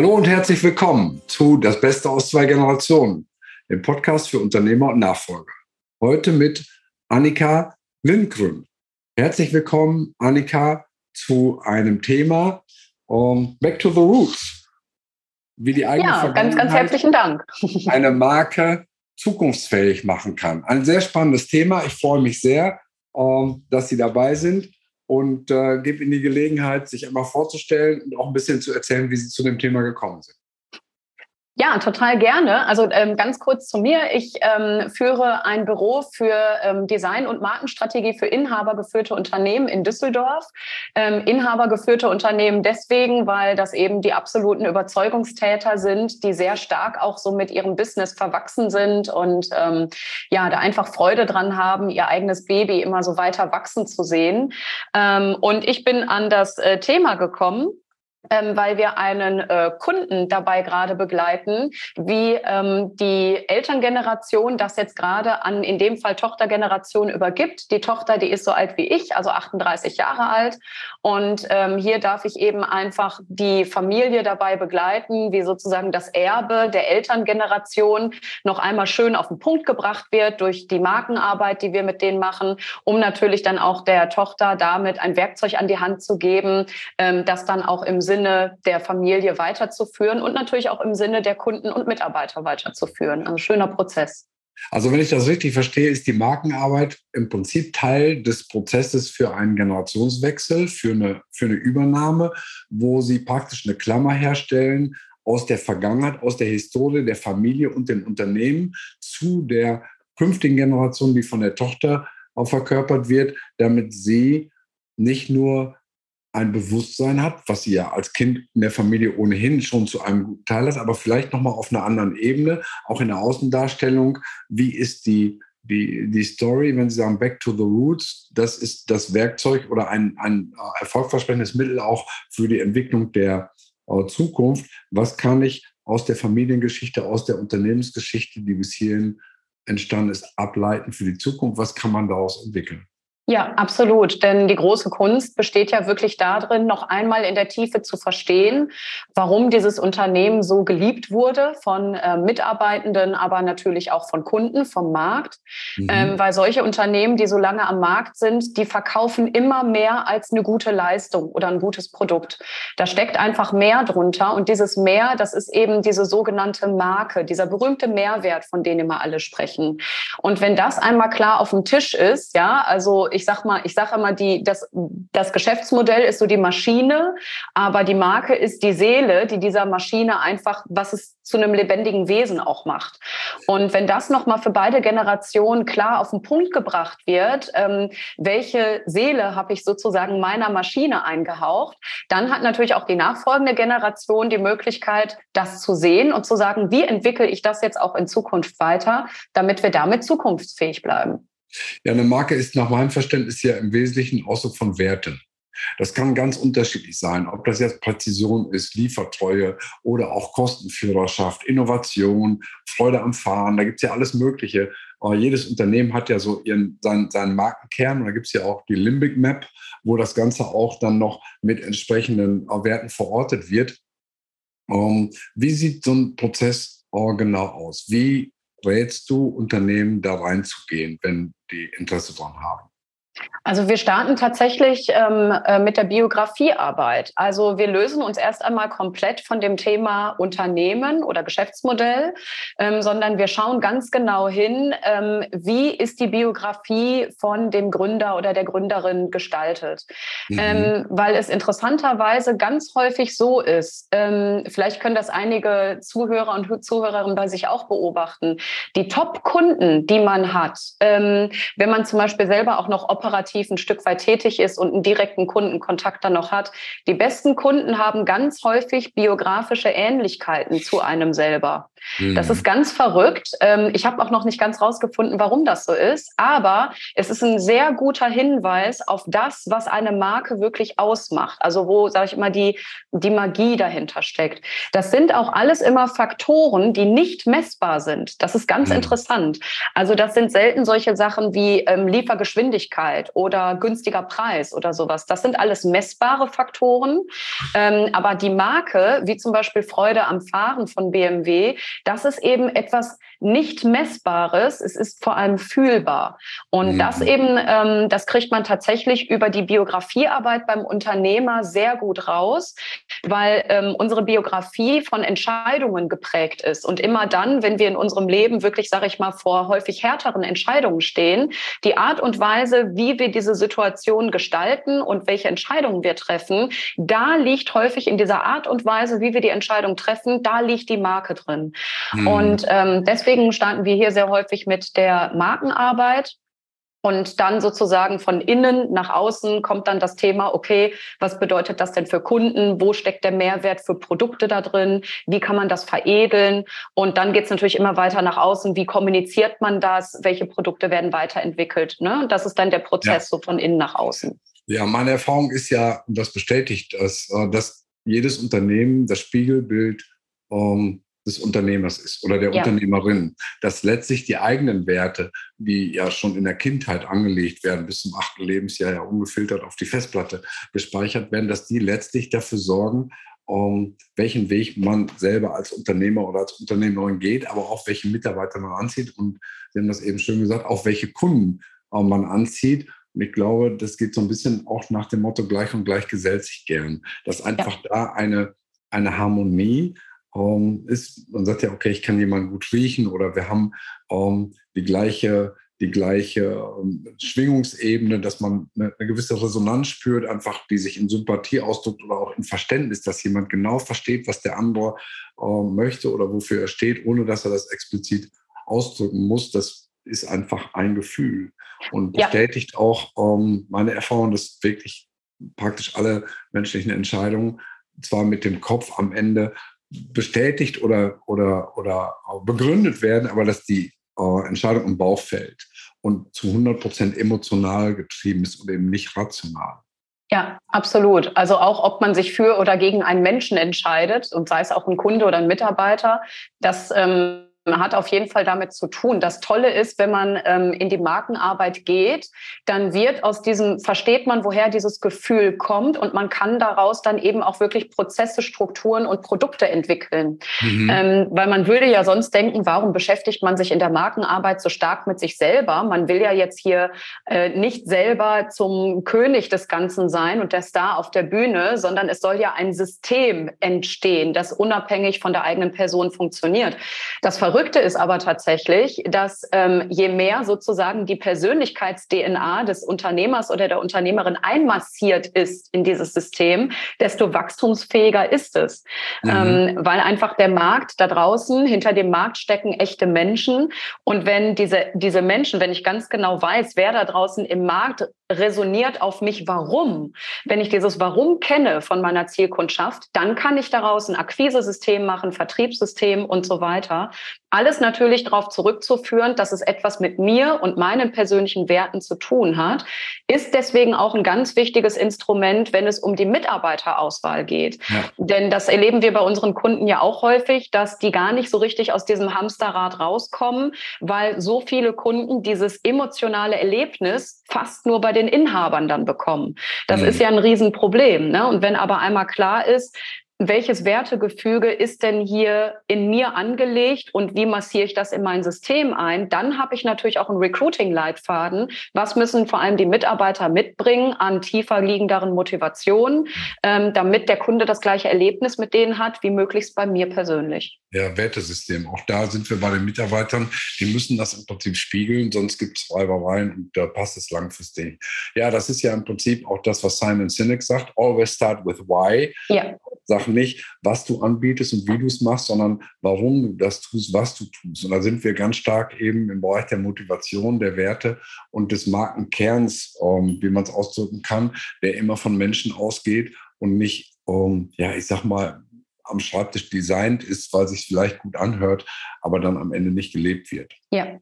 Hallo und herzlich willkommen zu Das Beste aus zwei Generationen, dem Podcast für Unternehmer und Nachfolger. Heute mit Annika Lindgrün. Herzlich willkommen, Annika, zu einem Thema um, Back to the Roots. Wie die eigene ja, ganz, ganz herzlichen Dank. eine Marke zukunftsfähig machen kann. Ein sehr spannendes Thema. Ich freue mich sehr, um, dass Sie dabei sind und äh, gebe Ihnen die Gelegenheit, sich einmal vorzustellen und auch ein bisschen zu erzählen, wie Sie zu dem Thema gekommen sind. Ja, total gerne. Also ähm, ganz kurz zu mir. Ich ähm, führe ein Büro für ähm, Design- und Markenstrategie für inhabergeführte Unternehmen in Düsseldorf. Ähm, inhabergeführte Unternehmen deswegen, weil das eben die absoluten Überzeugungstäter sind, die sehr stark auch so mit ihrem Business verwachsen sind und ähm, ja, da einfach Freude dran haben, ihr eigenes Baby immer so weiter wachsen zu sehen. Ähm, und ich bin an das äh, Thema gekommen ähm, weil wir einen äh, Kunden dabei gerade begleiten, wie ähm, die Elterngeneration das jetzt gerade an, in dem Fall Tochtergeneration übergibt. Die Tochter, die ist so alt wie ich, also 38 Jahre alt. Und ähm, hier darf ich eben einfach die Familie dabei begleiten, wie sozusagen das Erbe der Elterngeneration noch einmal schön auf den Punkt gebracht wird durch die Markenarbeit, die wir mit denen machen, um natürlich dann auch der Tochter damit ein Werkzeug an die Hand zu geben, ähm, das dann auch im Sinne der Familie weiterzuführen und natürlich auch im Sinne der Kunden und Mitarbeiter weiterzuführen. Also schöner Prozess. Also wenn ich das richtig verstehe, ist die Markenarbeit im Prinzip Teil des Prozesses für einen Generationswechsel, für eine, für eine Übernahme, wo Sie praktisch eine Klammer herstellen aus der Vergangenheit, aus der Historie der Familie und dem Unternehmen zu der künftigen Generation, die von der Tochter verkörpert wird, damit sie nicht nur ein Bewusstsein hat, was sie ja als Kind in der Familie ohnehin schon zu einem guten Teil hat, aber vielleicht nochmal auf einer anderen Ebene, auch in der Außendarstellung. Wie ist die, die, die Story, wenn Sie sagen Back to the Roots? Das ist das Werkzeug oder ein, ein äh, erfolgversprechendes Mittel auch für die Entwicklung der äh, Zukunft. Was kann ich aus der Familiengeschichte, aus der Unternehmensgeschichte, die bis hierhin entstanden ist, ableiten für die Zukunft? Was kann man daraus entwickeln? Ja, absolut. Denn die große Kunst besteht ja wirklich darin, noch einmal in der Tiefe zu verstehen, warum dieses Unternehmen so geliebt wurde von äh, Mitarbeitenden, aber natürlich auch von Kunden, vom Markt. Mhm. Ähm, weil solche Unternehmen, die so lange am Markt sind, die verkaufen immer mehr als eine gute Leistung oder ein gutes Produkt. Da steckt einfach mehr drunter. Und dieses Mehr, das ist eben diese sogenannte Marke, dieser berühmte Mehrwert, von dem immer alle sprechen. Und wenn das einmal klar auf dem Tisch ist, ja, also ich sag mal, ich sage immer, die, das, das Geschäftsmodell ist so die Maschine, aber die Marke ist die Seele, die dieser Maschine einfach, was es zu einem lebendigen Wesen auch macht. Und wenn das nochmal für beide Generationen klar auf den Punkt gebracht wird, ähm, welche Seele habe ich sozusagen meiner Maschine eingehaucht, dann hat natürlich auch die nachfolgende Generation die Möglichkeit, das zu sehen und zu sagen, wie entwickle ich das jetzt auch in Zukunft weiter, damit wir damit zukunftsfähig bleiben. Ja, eine Marke ist nach meinem Verständnis ja im Wesentlichen Ausdruck von Werten. Das kann ganz unterschiedlich sein, ob das jetzt Präzision ist, Liefertreue oder auch Kostenführerschaft, Innovation, Freude am Fahren. Da gibt es ja alles Mögliche. Aber jedes Unternehmen hat ja so ihren, seinen, seinen Markenkern. Und da gibt es ja auch die Limbic Map, wo das Ganze auch dann noch mit entsprechenden Werten verortet wird. Ähm, wie sieht so ein Prozess genau aus? Wie rätst du Unternehmen da reinzugehen, wenn die Interesse daran haben? Also wir starten tatsächlich ähm, äh, mit der Biografiearbeit. Also wir lösen uns erst einmal komplett von dem Thema Unternehmen oder Geschäftsmodell, ähm, sondern wir schauen ganz genau hin, ähm, wie ist die Biografie von dem Gründer oder der Gründerin gestaltet. Mhm. Ähm, weil es interessanterweise ganz häufig so ist, ähm, vielleicht können das einige Zuhörer und Zuhörerinnen bei sich auch beobachten, die Top-Kunden, die man hat, ähm, wenn man zum Beispiel selber auch noch operativ operativ ein Stück weit tätig ist und einen direkten Kundenkontakt dann noch hat. Die besten Kunden haben ganz häufig biografische Ähnlichkeiten zu einem selber. Mhm. Das ist ganz verrückt. Ähm, ich habe auch noch nicht ganz rausgefunden, warum das so ist, aber es ist ein sehr guter Hinweis auf das, was eine Marke wirklich ausmacht. Also wo, sage ich immer, die, die Magie dahinter steckt. Das sind auch alles immer Faktoren, die nicht messbar sind. Das ist ganz mhm. interessant. Also das sind selten solche Sachen wie ähm, Liefergeschwindigkeit oder günstiger Preis oder sowas. Das sind alles messbare Faktoren. Ähm, aber die Marke, wie zum Beispiel Freude am Fahren von BMW, das ist eben etwas nicht Messbares. Es ist vor allem fühlbar. Und mhm. das eben, ähm, das kriegt man tatsächlich über die Biografiearbeit beim Unternehmer sehr gut raus, weil ähm, unsere Biografie von Entscheidungen geprägt ist. Und immer dann, wenn wir in unserem Leben wirklich, sage ich mal, vor häufig härteren Entscheidungen stehen, die Art und Weise, wie wir diese Situation gestalten und welche Entscheidungen wir treffen, da liegt häufig in dieser Art und Weise, wie wir die Entscheidung treffen, da liegt die Marke drin. Mhm. Und ähm, deswegen starten wir hier sehr häufig mit der Markenarbeit. Und dann sozusagen von innen nach außen kommt dann das Thema, okay, was bedeutet das denn für Kunden? Wo steckt der Mehrwert für Produkte da drin? Wie kann man das veredeln? Und dann geht es natürlich immer weiter nach außen. Wie kommuniziert man das? Welche Produkte werden weiterentwickelt? Ne? Das ist dann der Prozess ja. so von innen nach außen. Ja, meine Erfahrung ist ja, und das bestätigt das, äh, dass jedes Unternehmen das Spiegelbild ähm, des Unternehmers ist oder der ja. Unternehmerin, dass letztlich die eigenen Werte, die ja schon in der Kindheit angelegt werden, bis zum achten Lebensjahr ja ungefiltert auf die Festplatte gespeichert werden, dass die letztlich dafür sorgen, um welchen Weg man selber als Unternehmer oder als Unternehmerin geht, aber auch welche Mitarbeiter man anzieht und Sie haben das eben schön gesagt, auch welche Kunden äh, man anzieht. Und ich glaube, das geht so ein bisschen auch nach dem Motto gleich und gleich gesellt sich gern, dass einfach ja. da eine, eine Harmonie ähm, ist, man sagt ja, okay, ich kann jemanden gut riechen oder wir haben ähm, die gleiche, die gleiche ähm, Schwingungsebene, dass man eine, eine, gewisse Resonanz spürt, einfach die sich in Sympathie ausdrückt oder auch in Verständnis, dass jemand genau versteht, was der andere ähm, möchte oder wofür er steht, ohne dass er das explizit ausdrücken muss. Das ist einfach ein Gefühl und bestätigt ja. auch ähm, meine Erfahrung, dass wirklich praktisch alle menschlichen Entscheidungen zwar mit dem Kopf am Ende bestätigt oder, oder, oder begründet werden, aber dass die äh, Entscheidung im Bauch fällt und zu 100 Prozent emotional getrieben ist und eben nicht rational. Ja, absolut. Also auch, ob man sich für oder gegen einen Menschen entscheidet und sei es auch ein Kunde oder ein Mitarbeiter, das ähm, hat auf jeden Fall damit zu tun. Das Tolle ist, wenn man ähm, in die Markenarbeit geht, dann wird aus diesem, versteht man, woher dieses Gefühl kommt und man kann daraus dann eben auch wirklich Prozesse, Strukturen und Produkte entwickeln. Mhm. Ähm, weil man würde ja sonst denken, warum beschäftigt man sich in der Markenarbeit so stark mit sich selber? Man will ja jetzt hier äh, nicht selber zum König des Ganzen sein und der Star auf der Bühne, sondern es soll ja ein System entstehen, das unabhängig von der eigenen Person funktioniert. Das Verrückte ist aber tatsächlich, dass ähm, je mehr sozusagen die Persönlichkeits-DNA des Unternehmers oder der Unternehmerin einmassiert ist in dieses System, desto wachstumsfähiger ist es. Mhm. Ähm, weil einfach der Markt da draußen, hinter dem Markt stecken echte Menschen. Und wenn diese, diese Menschen, wenn ich ganz genau weiß, wer da draußen im Markt resoniert auf mich, warum, wenn ich dieses Warum kenne von meiner Zielkundschaft, dann kann ich daraus ein Akquisesystem machen, Vertriebssystem und so weiter. Alles natürlich darauf zurückzuführen, dass es etwas mit mir und meinen persönlichen Werten zu tun hat, ist deswegen auch ein ganz wichtiges Instrument, wenn es um die Mitarbeiterauswahl geht. Ja. Denn das erleben wir bei unseren Kunden ja auch häufig, dass die gar nicht so richtig aus diesem Hamsterrad rauskommen, weil so viele Kunden dieses emotionale Erlebnis fast nur bei den Inhabern dann bekommen. Das mhm. ist ja ein Riesenproblem. Ne? Und wenn aber einmal klar ist, welches Wertegefüge ist denn hier in mir angelegt und wie massiere ich das in mein System ein? Dann habe ich natürlich auch einen Recruiting-Leitfaden. Was müssen vor allem die Mitarbeiter mitbringen an tiefer liegenderen Motivationen, ähm, damit der Kunde das gleiche Erlebnis mit denen hat, wie möglichst bei mir persönlich? Ja, Wertesystem. Auch da sind wir bei den Mitarbeitern. Die müssen das im Prinzip spiegeln, sonst gibt es Reibereien und da passt es langfristig. Ja, das ist ja im Prinzip auch das, was Simon Sinek sagt. Always start with why. Ja. Sag nicht, was du anbietest und wie du es machst, sondern warum du das tust, was du tust. Und da sind wir ganz stark eben im Bereich der Motivation, der Werte und des Markenkerns, ähm, wie man es ausdrücken kann, der immer von Menschen ausgeht und nicht, ähm, ja, ich sag mal, am Schreibtisch designt ist, weil sich vielleicht gut anhört, aber dann am Ende nicht gelebt wird. Ja,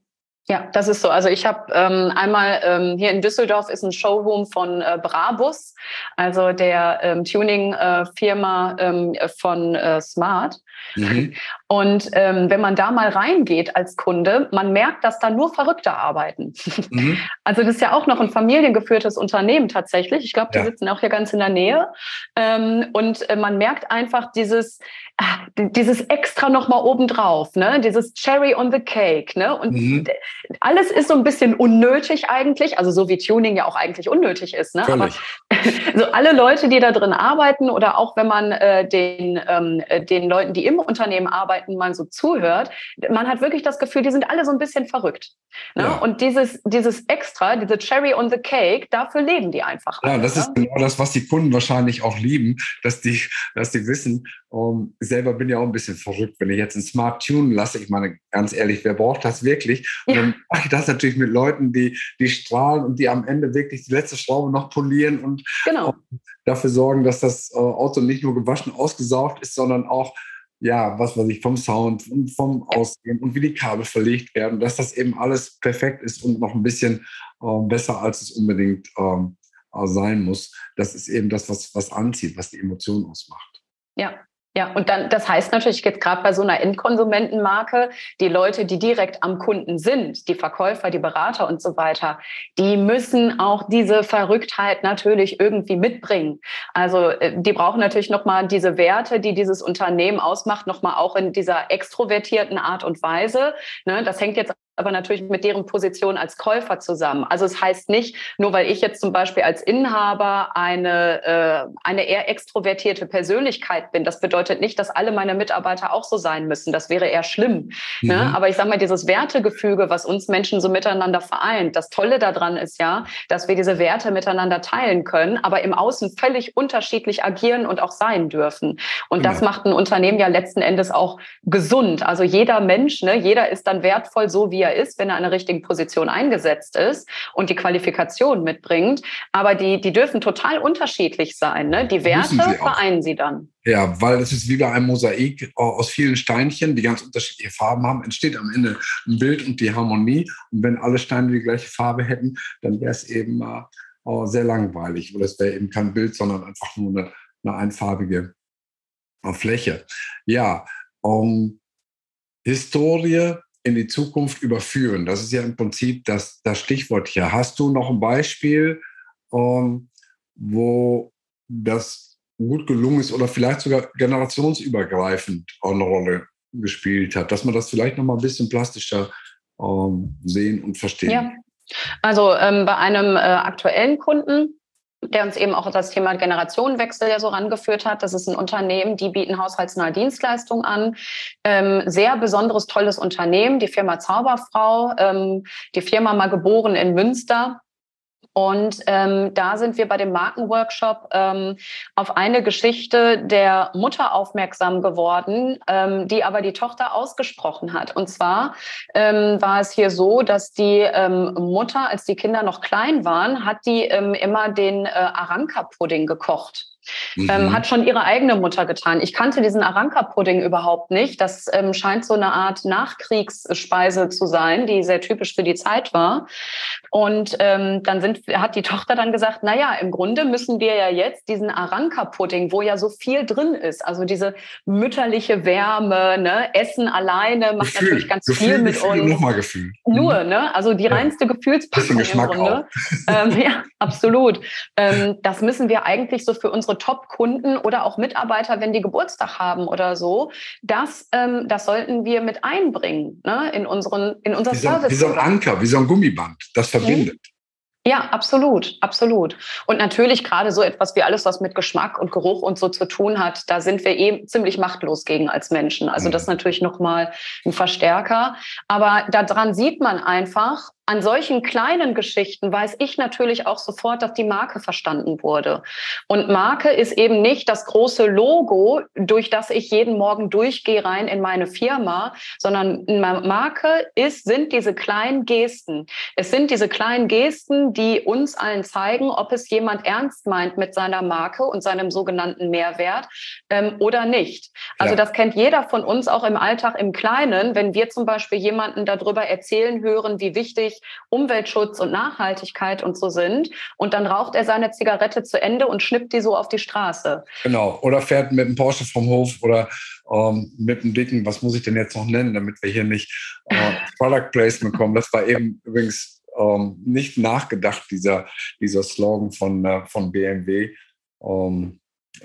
ja, das ist so. Also ich habe ähm, einmal ähm, hier in Düsseldorf ist ein Showroom von äh, Brabus, also der ähm, Tuning-Firma äh, ähm, von äh, Smart. Mhm. Und ähm, wenn man da mal reingeht als Kunde, man merkt, dass da nur Verrückte arbeiten. Mhm. Also das ist ja auch noch ein familiengeführtes Unternehmen tatsächlich. Ich glaube, die ja. sitzen auch hier ganz in der Nähe. Ähm, und äh, man merkt einfach dieses, äh, dieses extra nochmal obendrauf, ne? dieses Cherry on the Cake. Ne? Und mhm. alles ist so ein bisschen unnötig eigentlich, also so wie Tuning ja auch eigentlich unnötig ist. Ne? Aber so alle Leute, die da drin arbeiten oder auch wenn man äh, den, ähm, äh, den Leuten, die im Unternehmen arbeiten, mal so zuhört, man hat wirklich das Gefühl, die sind alle so ein bisschen verrückt. Ne? Ja. Und dieses, dieses Extra, diese Cherry on the Cake, dafür leben die einfach. Ja, alle, das ist genau das, was die Kunden wahrscheinlich auch lieben, dass die, dass die wissen, um, selber bin ja auch ein bisschen verrückt, wenn ich jetzt ein Smart Tune lasse. Ich meine, ganz ehrlich, wer braucht das wirklich? Und ja. dann mache ich das natürlich mit Leuten, die, die strahlen und die am Ende wirklich die letzte Schraube noch polieren und genau. dafür sorgen, dass das äh, Auto nicht nur gewaschen, ausgesaugt ist, sondern auch ja, was weiß ich, vom Sound und vom Aussehen und wie die Kabel verlegt werden, dass das eben alles perfekt ist und noch ein bisschen äh, besser, als es unbedingt äh, sein muss. Das ist eben das, was, was anzieht, was die Emotion ausmacht. Ja, ja, und dann, das heißt natürlich jetzt gerade bei so einer Endkonsumentenmarke, die Leute, die direkt am Kunden sind, die Verkäufer, die Berater und so weiter, die müssen auch diese Verrücktheit natürlich irgendwie mitbringen. Also äh, die brauchen natürlich nochmal diese Werte, die dieses Unternehmen ausmacht, nochmal auch in dieser extrovertierten Art und Weise. Ne, das hängt jetzt aber natürlich mit deren Position als Käufer zusammen. Also es heißt nicht, nur weil ich jetzt zum Beispiel als Inhaber eine, äh, eine eher extrovertierte Persönlichkeit bin, das bedeutet nicht, dass alle meine Mitarbeiter auch so sein müssen. Das wäre eher schlimm. Ne? Mhm. Ne? Aber ich sage mal, dieses Wertegefüge, was uns Menschen so miteinander vereint, das Tolle daran ist ja, dass wir diese Werte miteinander teilen können, aber im Außen völlig unterschiedlich agieren und auch sein dürfen. Und genau. das macht ein Unternehmen ja letzten Endes auch gesund. Also jeder Mensch, ne, jeder ist dann wertvoll, so wie er er ist, wenn er in der richtigen Position eingesetzt ist und die Qualifikation mitbringt. Aber die, die dürfen total unterschiedlich sein. Ne? Die Werte sie vereinen sie dann. Ja, weil es ist wie bei einem Mosaik aus vielen Steinchen, die ganz unterschiedliche Farben haben, entsteht am Ende ein Bild und die Harmonie. Und wenn alle Steine die gleiche Farbe hätten, dann wäre es eben äh, sehr langweilig. Oder es wäre eben kein Bild, sondern einfach nur eine, eine einfarbige äh, Fläche. Ja, um, Historie in die Zukunft überführen. Das ist ja im Prinzip das, das Stichwort hier. Hast du noch ein Beispiel, ähm, wo das gut gelungen ist oder vielleicht sogar generationsübergreifend eine Rolle gespielt hat, dass man das vielleicht noch mal ein bisschen plastischer ähm, sehen und verstehen? Ja. Also ähm, bei einem äh, aktuellen Kunden der uns eben auch das Thema Generationenwechsel ja so rangeführt hat. Das ist ein Unternehmen, die bieten haushaltsnahe Dienstleistungen an. Ähm, sehr besonderes, tolles Unternehmen, die Firma Zauberfrau, ähm, die Firma mal geboren in Münster und ähm, da sind wir bei dem Markenworkshop ähm, auf eine Geschichte der Mutter aufmerksam geworden, ähm, die aber die Tochter ausgesprochen hat. Und zwar ähm, war es hier so, dass die ähm, Mutter, als die Kinder noch klein waren, hat die ähm, immer den äh, Aranka-Pudding gekocht. Ähm, mhm. Ähm, hat schon ihre eigene Mutter getan. Ich kannte diesen Aranka-Pudding überhaupt nicht. Das ähm, scheint so eine Art Nachkriegsspeise zu sein, die sehr typisch für die Zeit war. Und ähm, dann sind, hat die Tochter dann gesagt, na ja, im Grunde müssen wir ja jetzt diesen Aranka-Pudding, wo ja so viel drin ist, also diese mütterliche Wärme, ne, Essen alleine macht Gefühl, natürlich ganz Gefühl, viel mit Gefühl, uns. Nochmal Gefühl. Nur, mhm. ne, also die reinste ja. Gefühlspackung im Grunde. Ähm, ja, absolut. Ähm, das müssen wir eigentlich so für unsere Top-Kunden oder auch Mitarbeiter, wenn die Geburtstag haben oder so, das, ähm, das sollten wir mit einbringen ne, in, unseren, in unser wie so, Service. Wie so ein Anker, wie so ein Gummiband, das verbindet. Mhm. Ja, absolut, absolut. Und natürlich gerade so etwas wie alles, was mit Geschmack und Geruch und so zu tun hat, da sind wir eben eh ziemlich machtlos gegen als Menschen. Also das ist mhm. natürlich nochmal ein Verstärker. Aber daran sieht man einfach, an solchen kleinen Geschichten weiß ich natürlich auch sofort, dass die Marke verstanden wurde. Und Marke ist eben nicht das große Logo, durch das ich jeden Morgen durchgehe rein in meine Firma, sondern Marke ist, sind diese kleinen Gesten. Es sind diese kleinen Gesten, die uns allen zeigen, ob es jemand ernst meint mit seiner Marke und seinem sogenannten Mehrwert ähm, oder nicht. Also ja. das kennt jeder von uns auch im Alltag im Kleinen, wenn wir zum Beispiel jemanden darüber erzählen hören, wie wichtig Umweltschutz und Nachhaltigkeit und so sind. Und dann raucht er seine Zigarette zu Ende und schnippt die so auf die Straße. Genau. Oder fährt mit dem Porsche vom Hof oder ähm, mit einem dicken, was muss ich denn jetzt noch nennen, damit wir hier nicht äh, Product Placement kommen. Das war eben übrigens ähm, nicht nachgedacht, dieser, dieser Slogan von, äh, von BMW. Ähm,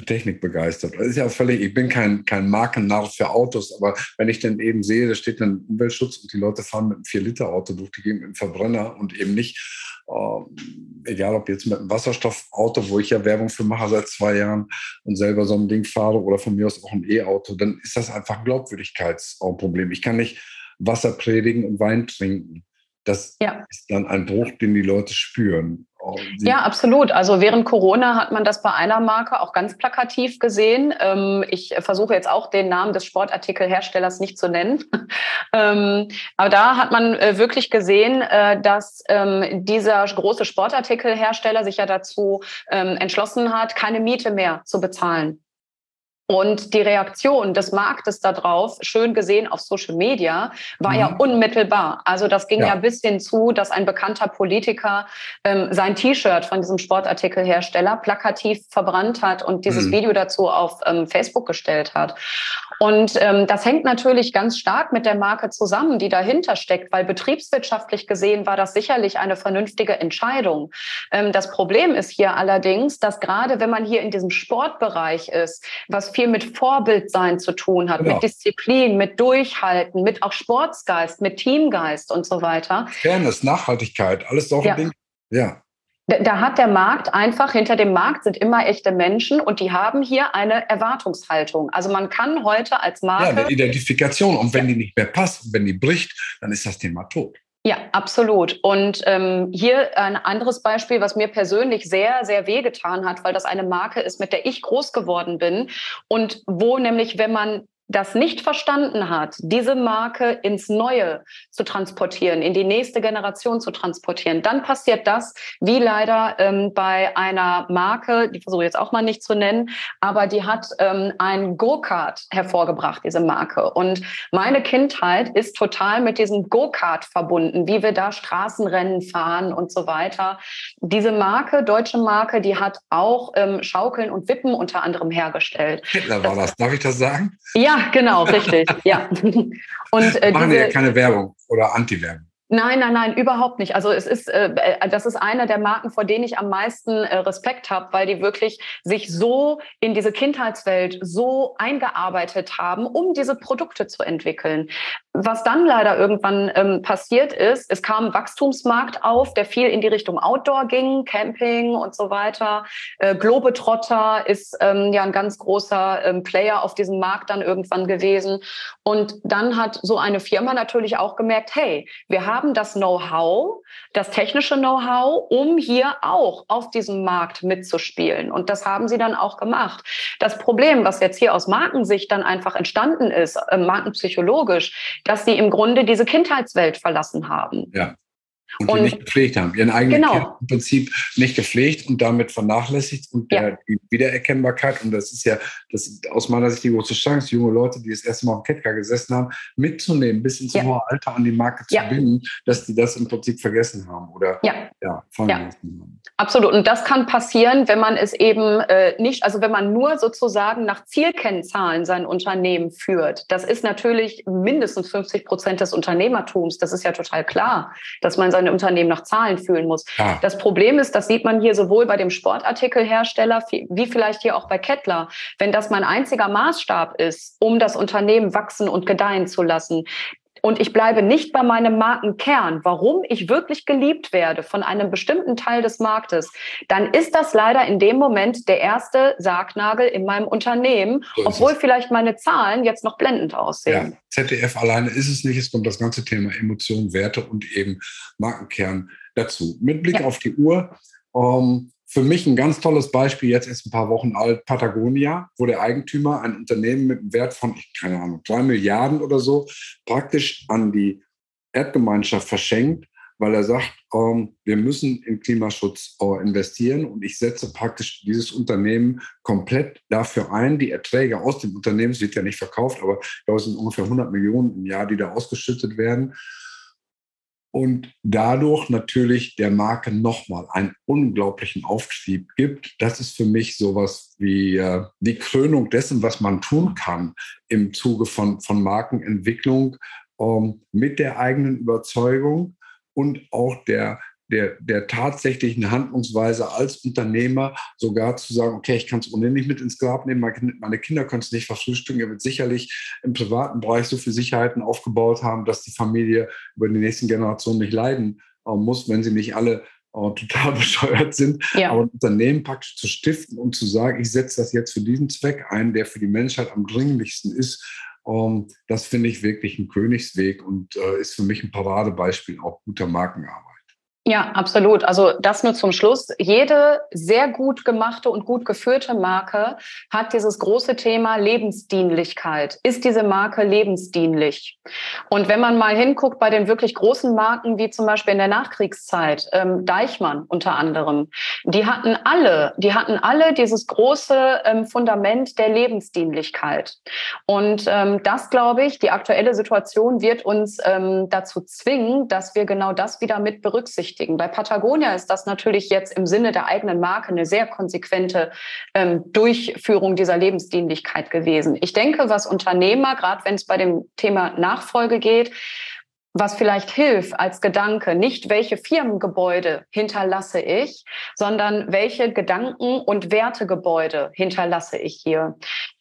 Technik begeistert. Das ist ja völlig, ich bin kein, kein Markennarr für Autos, aber wenn ich dann eben sehe, da steht dann Umweltschutz und die Leute fahren mit einem 4-Liter-Auto durch die Gegend mit einem Verbrenner und eben nicht, äh, egal ob jetzt mit einem Wasserstoffauto, wo ich ja Werbung für mache seit zwei Jahren und selber so ein Ding fahre oder von mir aus auch ein E-Auto, dann ist das einfach ein Glaubwürdigkeitsproblem. Ich kann nicht Wasser predigen und Wein trinken. Das ja. ist dann ein Bruch, den die Leute spüren. Ja, absolut. Also während Corona hat man das bei einer Marke auch ganz plakativ gesehen. Ähm, ich versuche jetzt auch den Namen des Sportartikelherstellers nicht zu nennen. Ähm, aber da hat man äh, wirklich gesehen, äh, dass ähm, dieser große Sportartikelhersteller sich ja dazu entschlossen hat, keine Miete mehr zu bezahlen. Und die Reaktion des Marktes darauf, schön gesehen auf Social Media, war mhm. ja unmittelbar. Also das ging ja. ja. bis hinzu, dass ein bekannter Politiker ähm, sein T-Shirt von diesem Sportartikelhersteller plakativ verbrannt hat und dieses mhm. Video dazu auf ähm, Facebook gestellt hat. Und ähm, das hängt natürlich ganz stark mit der Marke zusammen, die dahinter steckt, weil betriebswirtschaftlich gesehen war das sicherlich eine vernünftige Entscheidung. Ähm, das Problem ist hier allerdings, dass gerade wenn man hier in diesem Sportbereich ist, was viel mit Vorbildsein zu tun hat, genau. mit Disziplin, mit Durchhalten, mit auch Sportsgeist, mit Teamgeist und so weiter. Fairness, Nachhaltigkeit, alles solche ja. Dinge. Ja. Da hat der Markt einfach, hinter dem Markt sind immer echte Menschen und die haben hier eine Erwartungshaltung. Also man kann heute als Marke. Ja, eine Identifikation. Und wenn die nicht mehr passt, wenn die bricht, dann ist das Thema tot. Ja, absolut. Und ähm, hier ein anderes Beispiel, was mir persönlich sehr, sehr wehgetan hat, weil das eine Marke ist, mit der ich groß geworden bin und wo nämlich, wenn man das nicht verstanden hat, diese Marke ins Neue zu transportieren, in die nächste Generation zu transportieren, dann passiert das, wie leider ähm, bei einer Marke, die versuche ich jetzt auch mal nicht zu nennen, aber die hat ähm, ein Go-Kart hervorgebracht, diese Marke. Und meine Kindheit ist total mit diesem Go-Kart verbunden, wie wir da Straßenrennen fahren und so weiter. Diese Marke, deutsche Marke, die hat auch ähm, Schaukeln und Wippen unter anderem hergestellt. Hitler war das, darf ich das sagen? Ja, genau, richtig. ja. Und, äh, Machen diese, ja keine Werbung oder Anti-Werbung. Nein, nein, nein, überhaupt nicht. Also es ist, äh, äh, das ist eine der Marken, vor denen ich am meisten äh, Respekt habe, weil die wirklich sich so in diese Kindheitswelt so eingearbeitet haben, um diese Produkte zu entwickeln. Was dann leider irgendwann ähm, passiert ist, es kam ein Wachstumsmarkt auf, der viel in die Richtung Outdoor ging, Camping und so weiter. Äh, Globetrotter ist ähm, ja ein ganz großer ähm, Player auf diesem Markt dann irgendwann gewesen. Und dann hat so eine Firma natürlich auch gemerkt, hey, wir haben das Know-how, das technische Know-how, um hier auch auf diesem Markt mitzuspielen. Und das haben sie dann auch gemacht. Das Problem, was jetzt hier aus Markensicht dann einfach entstanden ist, äh, markenpsychologisch, dass sie im Grunde diese Kindheitswelt verlassen haben. Ja. Und, und nicht gepflegt haben, ihren eigenen genau. Kind im Prinzip nicht gepflegt und damit vernachlässigt und der, ja. die Wiedererkennbarkeit, und das ist ja das ist aus meiner Sicht die große Chance, junge Leute, die das erste Mal auf Ketka gesessen haben, mitzunehmen, bis ins ja. hohe Alter an die Marke zu ja. binden, dass die das im Prinzip vergessen haben oder ja. Ja, ja. haben. Absolut. Und das kann passieren, wenn man es eben äh, nicht, also wenn man nur sozusagen nach Zielkennzahlen sein Unternehmen führt. Das ist natürlich mindestens 50 Prozent des Unternehmertums. Das ist ja total klar, dass man sein Unternehmen nach Zahlen fühlen muss. Ja. Das Problem ist, das sieht man hier sowohl bei dem Sportartikelhersteller wie vielleicht hier auch bei Kettler. Wenn das mein einziger Maßstab ist, um das Unternehmen wachsen und gedeihen zu lassen, und ich bleibe nicht bei meinem Markenkern, warum ich wirklich geliebt werde von einem bestimmten Teil des Marktes, dann ist das leider in dem Moment der erste Sargnagel in meinem Unternehmen, so obwohl es. vielleicht meine Zahlen jetzt noch blendend aussehen. Ja, ZDF alleine ist es nicht, es kommt das ganze Thema Emotionen, Werte und eben Markenkern dazu. Mit Blick ja. auf die Uhr. Ähm, für mich ein ganz tolles Beispiel, jetzt erst ein paar Wochen alt, Patagonia, wo der Eigentümer ein Unternehmen mit einem Wert von, keine Ahnung, drei Milliarden oder so, praktisch an die Erdgemeinschaft verschenkt, weil er sagt, ähm, wir müssen in Klimaschutz äh, investieren und ich setze praktisch dieses Unternehmen komplett dafür ein. Die Erträge aus dem Unternehmen, es wird ja nicht verkauft, aber da sind ungefähr 100 Millionen im Jahr, die da ausgeschüttet werden und dadurch natürlich der Marke nochmal einen unglaublichen Auftrieb gibt. Das ist für mich sowas wie äh, die Krönung dessen, was man tun kann im Zuge von, von Markenentwicklung ähm, mit der eigenen Überzeugung und auch der, der, der tatsächlichen Handlungsweise als Unternehmer sogar zu sagen, okay, ich kann es ohnehin nicht mit ins Grab nehmen, meine Kinder können es nicht verfrühstücken, er wird sicherlich im privaten Bereich so viele Sicherheiten aufgebaut haben, dass die Familie über die nächsten Generationen nicht leiden äh, muss, wenn sie nicht alle äh, total bescheuert sind. Ja. Aber ein Unternehmen praktisch zu stiften und zu sagen, ich setze das jetzt für diesen Zweck ein, der für die Menschheit am dringlichsten ist, ähm, das finde ich wirklich ein Königsweg und äh, ist für mich ein Paradebeispiel auch guter Markenarbeit. Ja, absolut. Also das nur zum Schluss. Jede sehr gut gemachte und gut geführte Marke hat dieses große Thema Lebensdienlichkeit. Ist diese Marke lebensdienlich? Und wenn man mal hinguckt bei den wirklich großen Marken, wie zum Beispiel in der Nachkriegszeit, ähm, Deichmann unter anderem, die hatten alle, die hatten alle dieses große ähm, Fundament der Lebensdienlichkeit. Und ähm, das, glaube ich, die aktuelle Situation wird uns ähm, dazu zwingen, dass wir genau das wieder mit berücksichtigen berücksichtigen. Bei Patagonia ist das natürlich jetzt im Sinne der eigenen Marke eine sehr konsequente ähm, Durchführung dieser Lebensdienlichkeit gewesen. Ich denke, was Unternehmer, gerade wenn es bei dem Thema Nachfolge geht, was vielleicht hilft als Gedanke, nicht welche Firmengebäude hinterlasse ich, sondern welche Gedanken und Wertegebäude hinterlasse ich hier.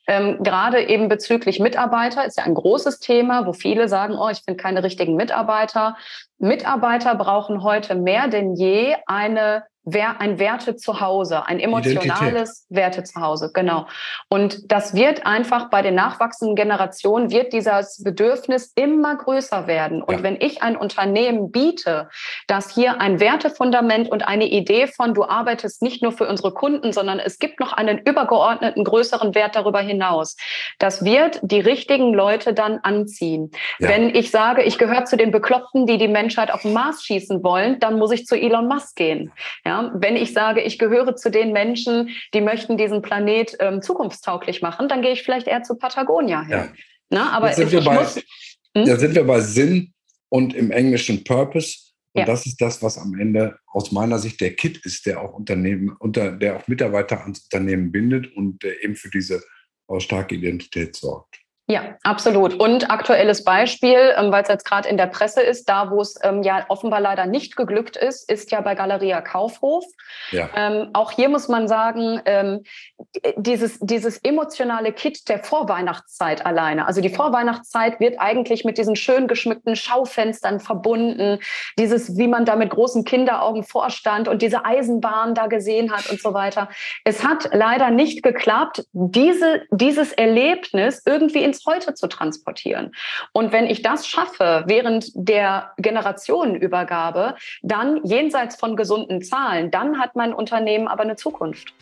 Ähm, gerade eben bezüglich Mitarbeiter ist ja ein großes Thema, wo viele sagen, oh, ich finde keine richtigen Mitarbeiter. Mitarbeiter brauchen heute mehr denn je eine ein Werte zu Hause, ein emotionales. Werte zu Hause, genau. Und das wird einfach bei den nachwachsenden Generationen wird dieses Bedürfnis immer größer werden. Und ja. wenn ich ein Unternehmen biete, das hier ein Wertefundament und eine Idee von, du arbeitest nicht nur für unsere Kunden, sondern es gibt noch einen übergeordneten größeren Wert darüber hinaus, das wird die richtigen Leute dann anziehen. Ja. Wenn ich sage, ich gehöre zu den Bekloppten, die die Menschheit auf den Mars schießen wollen, dann muss ich zu Elon Musk gehen. Ja, ja, wenn ich sage, ich gehöre zu den Menschen, die möchten diesen Planet ähm, zukunftstauglich machen, dann gehe ich vielleicht eher zu Patagonia hin. Ja. Na, aber sind wir bei, muss, hm? Da sind wir bei Sinn und im Englischen Purpose. Und ja. das ist das, was am Ende aus meiner Sicht der Kit ist, der auch Unternehmen, unter, der auch Mitarbeiter ans Unternehmen bindet und der eben für diese äh, starke Identität sorgt. Ja, absolut. Und aktuelles Beispiel, ähm, weil es jetzt gerade in der Presse ist, da wo es ähm, ja offenbar leider nicht geglückt ist, ist ja bei Galeria Kaufhof. Ja. Ähm, auch hier muss man sagen, ähm, dieses, dieses emotionale Kit der Vorweihnachtszeit alleine. Also die Vorweihnachtszeit wird eigentlich mit diesen schön geschmückten Schaufenstern verbunden. Dieses, wie man da mit großen Kinderaugen vorstand und diese Eisenbahn da gesehen hat und so weiter. Es hat leider nicht geklappt, diese, dieses Erlebnis irgendwie ins Heute zu transportieren. Und wenn ich das schaffe während der Generationenübergabe, dann jenseits von gesunden Zahlen, dann hat mein Unternehmen aber eine Zukunft.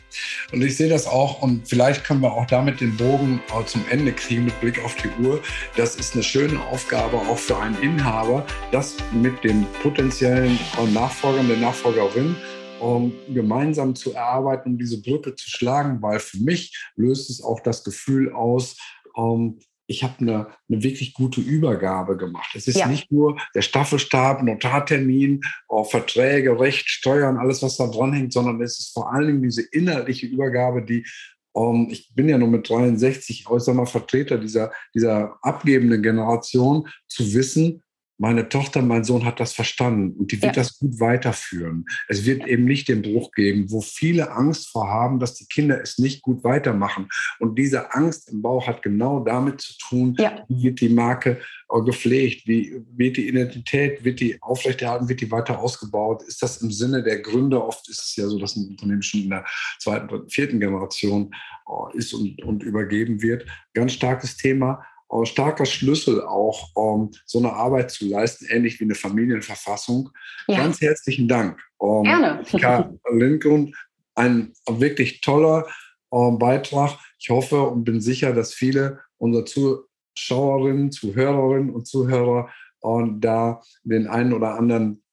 Und ich sehe das auch und vielleicht können wir auch damit den Bogen zum Ende kriegen mit Blick auf die Uhr. Das ist eine schöne Aufgabe auch für einen Inhaber, das mit den potenziellen Nachfolgern, der Nachfolgerin um gemeinsam zu erarbeiten, um diese Brücke zu schlagen, weil für mich löst es auch das Gefühl aus, ähm, ich habe eine, eine, wirklich gute Übergabe gemacht. Es ist ja. nicht nur der Staffelstab, Notartermin, oh, Verträge, Recht, Steuern, alles, was da dran hängt, sondern es ist vor allen Dingen diese inhaltliche Übergabe, die um, ähm, ich bin ja nur mit 63 äußerst mal Vertreter dieser, dieser abgebenden Generation, zu wissen, meine Tochter, mein Sohn hat das verstanden und die wird ja. das gut weiterführen. Es wird eben nicht den Bruch geben, wo viele Angst vor haben, dass die Kinder es nicht gut weitermachen. Und diese Angst im Bauch hat genau damit zu tun, ja. wie wird die Marke äh, gepflegt, wie wird die Identität, wird die aufrechterhalten, wird die weiter ausgebaut? Ist das im Sinne der Gründer? Oft ist es ja so, dass ein Unternehmen schon in der zweiten, vierten Generation äh, ist und, und übergeben wird. Ganz starkes Thema äh, starker Schlüssel auch, um so eine Arbeit zu leisten, ähnlich wie eine Familienverfassung. Ja. Ganz herzlichen Dank. Um, Gerne. Karl Lindgrund, ein wirklich toller um, Beitrag. Ich hoffe und bin sicher, dass viele unserer Zuschauerinnen, Zuhörerinnen und Zuhörer uh, da den einen oder anderen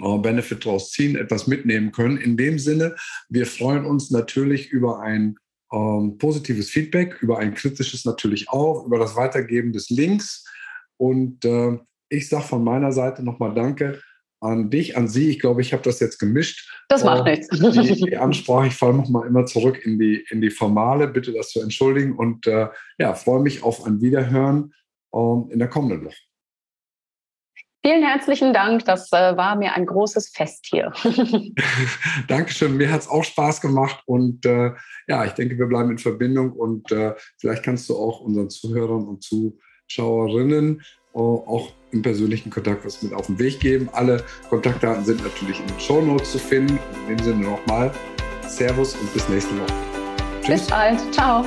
uh, Benefit daraus ziehen, etwas mitnehmen können. In dem Sinne, wir freuen uns natürlich über ein ähm, positives Feedback, über ein kritisches natürlich auch, über das Weitergeben des Links. Und äh, ich sage von meiner Seite nochmal Danke an dich, an Sie. Ich glaube, ich habe das jetzt gemischt. Das macht äh, nichts. Die, die, Ansprache, ich falle nochmal immer zurück in die, in die Formale. Bitte das zu entschuldigen und äh, ja, freue mich auf ein Wiederhören ähm, in der kommenden Woche. Vielen herzlichen Dank. Das äh, war mir ein großes Fest hier. Dankeschön. Mir hat es auch Spaß gemacht. Und äh, ja, ich denke, wir bleiben in Verbindung. Und äh, vielleicht kannst du auch unseren Zuhörern und Zuschauerinnen auch im persönlichen Kontakt was mit auf den Weg geben. Alle Kontaktdaten sind natürlich in den Show Notes zu finden. In dem Sinne nochmal Servus und bis nächste Woche. Tschüss. Bis bald. Ciao.